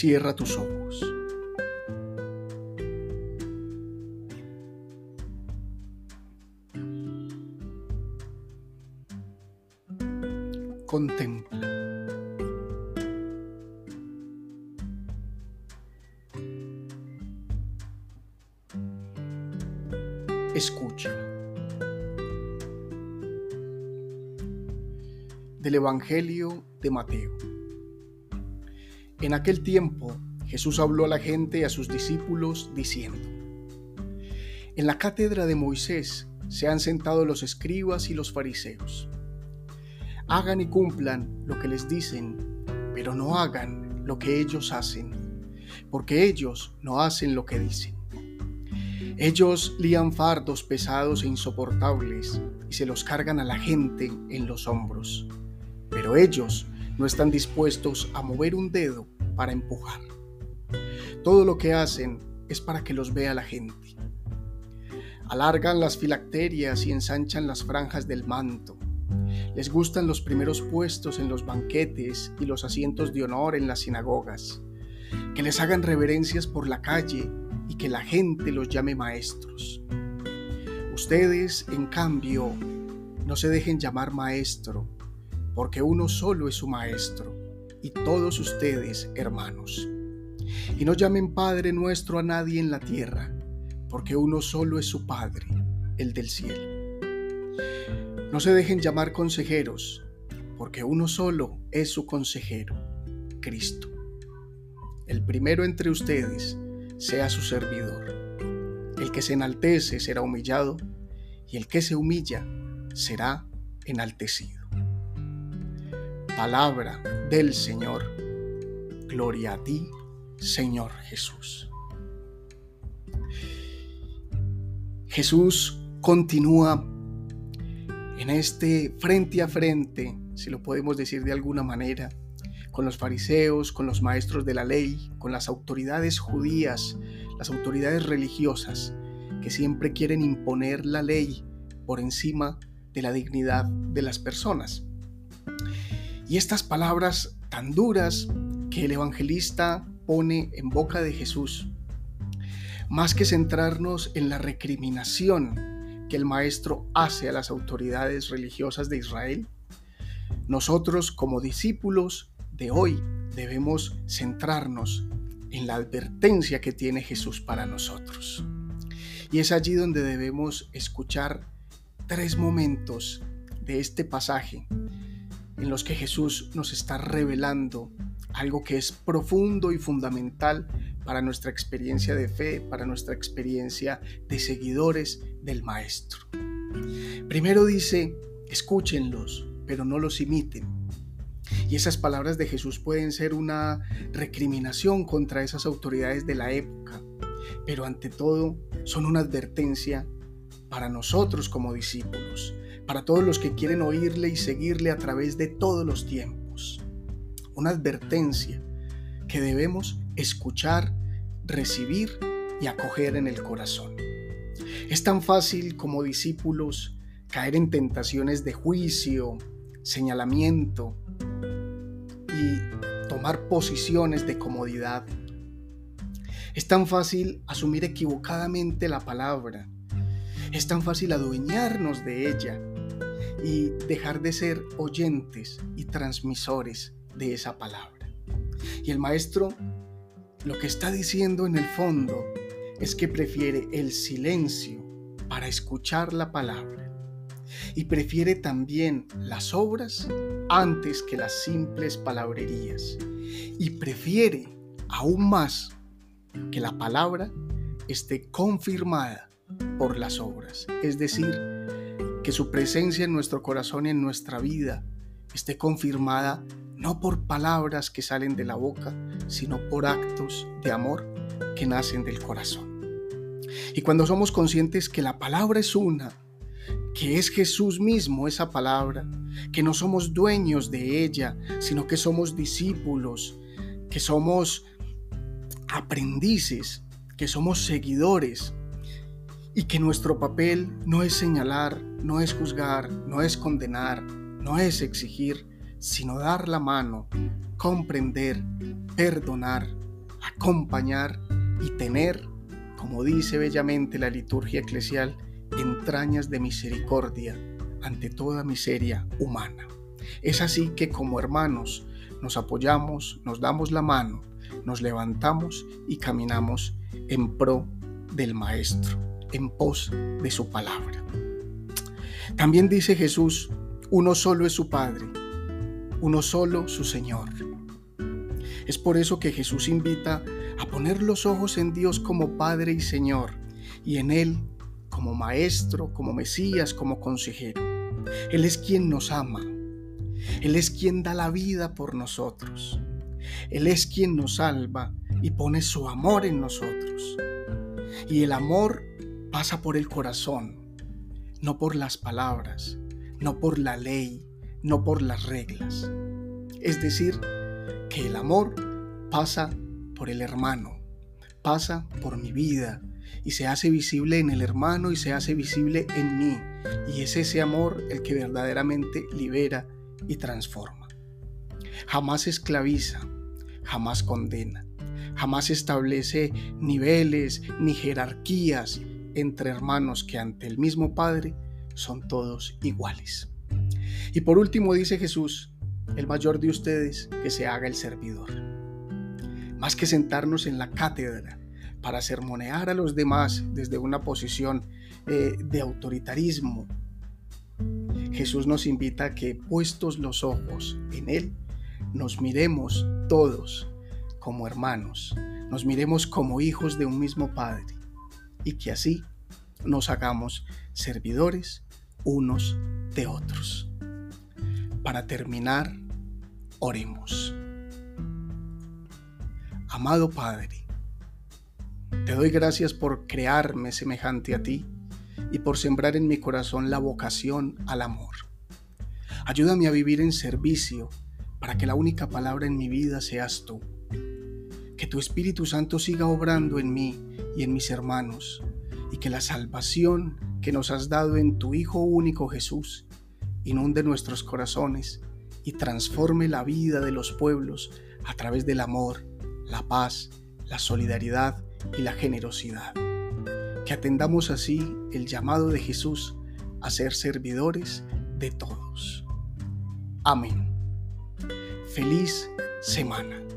Cierra tus ojos. Contempla. Escucha. Del Evangelio de Mateo. En aquel tiempo Jesús habló a la gente y a sus discípulos diciendo, En la cátedra de Moisés se han sentado los escribas y los fariseos. Hagan y cumplan lo que les dicen, pero no hagan lo que ellos hacen, porque ellos no hacen lo que dicen. Ellos lían fardos pesados e insoportables y se los cargan a la gente en los hombros, pero ellos no están dispuestos a mover un dedo para empujar. Todo lo que hacen es para que los vea la gente. Alargan las filacterias y ensanchan las franjas del manto. Les gustan los primeros puestos en los banquetes y los asientos de honor en las sinagogas. Que les hagan reverencias por la calle y que la gente los llame maestros. Ustedes, en cambio, no se dejen llamar maestro, porque uno solo es su Maestro, y todos ustedes hermanos. Y no llamen Padre nuestro a nadie en la tierra, porque uno solo es su Padre, el del cielo. No se dejen llamar consejeros, porque uno solo es su consejero, Cristo. El primero entre ustedes sea su servidor. El que se enaltece será humillado, y el que se humilla será enaltecido. Palabra del Señor. Gloria a ti, Señor Jesús. Jesús continúa en este frente a frente, si lo podemos decir de alguna manera, con los fariseos, con los maestros de la ley, con las autoridades judías, las autoridades religiosas, que siempre quieren imponer la ley por encima de la dignidad de las personas. Y estas palabras tan duras que el evangelista pone en boca de Jesús, más que centrarnos en la recriminación que el maestro hace a las autoridades religiosas de Israel, nosotros como discípulos de hoy debemos centrarnos en la advertencia que tiene Jesús para nosotros. Y es allí donde debemos escuchar tres momentos de este pasaje en los que Jesús nos está revelando algo que es profundo y fundamental para nuestra experiencia de fe, para nuestra experiencia de seguidores del Maestro. Primero dice, escúchenlos, pero no los imiten. Y esas palabras de Jesús pueden ser una recriminación contra esas autoridades de la época, pero ante todo son una advertencia para nosotros como discípulos, para todos los que quieren oírle y seguirle a través de todos los tiempos. Una advertencia que debemos escuchar, recibir y acoger en el corazón. Es tan fácil como discípulos caer en tentaciones de juicio, señalamiento y tomar posiciones de comodidad. Es tan fácil asumir equivocadamente la palabra. Es tan fácil adueñarnos de ella y dejar de ser oyentes y transmisores de esa palabra. Y el maestro lo que está diciendo en el fondo es que prefiere el silencio para escuchar la palabra y prefiere también las obras antes que las simples palabrerías y prefiere aún más que la palabra esté confirmada por las obras, es decir, que su presencia en nuestro corazón y en nuestra vida esté confirmada no por palabras que salen de la boca, sino por actos de amor que nacen del corazón. Y cuando somos conscientes que la palabra es una, que es Jesús mismo esa palabra, que no somos dueños de ella, sino que somos discípulos, que somos aprendices, que somos seguidores, y que nuestro papel no es señalar, no es juzgar, no es condenar, no es exigir, sino dar la mano, comprender, perdonar acompañar y tener, como dice bellamente la liturgia eclesial, entrañas de misericordia ante toda miseria humana. Es así que como hermanos nos apoyamos, nos damos la mano, nos levantamos y caminamos en pro del Maestro, en pos de su palabra. También dice Jesús, uno solo es su Padre, uno solo su Señor. Es por eso que Jesús invita a poner los ojos en Dios como Padre y Señor y en Él como Maestro, como Mesías, como consejero. Él es quien nos ama. Él es quien da la vida por nosotros. Él es quien nos salva y pone su amor en nosotros. Y el amor pasa por el corazón, no por las palabras, no por la ley, no por las reglas. Es decir, que el amor pasa por el hermano, pasa por mi vida y se hace visible en el hermano y se hace visible en mí. Y es ese amor el que verdaderamente libera y transforma. Jamás esclaviza, jamás condena, jamás establece niveles ni jerarquías entre hermanos que ante el mismo Padre son todos iguales. Y por último dice Jesús, el mayor de ustedes, que se haga el servidor. Más que sentarnos en la cátedra para sermonear a los demás desde una posición eh, de autoritarismo, Jesús nos invita a que puestos los ojos en Él, nos miremos todos como hermanos, nos miremos como hijos de un mismo Padre y que así nos hagamos servidores unos de otros. Para terminar, oremos. Amado Padre, te doy gracias por crearme semejante a ti y por sembrar en mi corazón la vocación al amor. Ayúdame a vivir en servicio para que la única palabra en mi vida seas tú. Tu Espíritu Santo siga obrando en mí y en mis hermanos y que la salvación que nos has dado en tu Hijo único Jesús inunde nuestros corazones y transforme la vida de los pueblos a través del amor, la paz, la solidaridad y la generosidad. Que atendamos así el llamado de Jesús a ser servidores de todos. Amén. Feliz semana.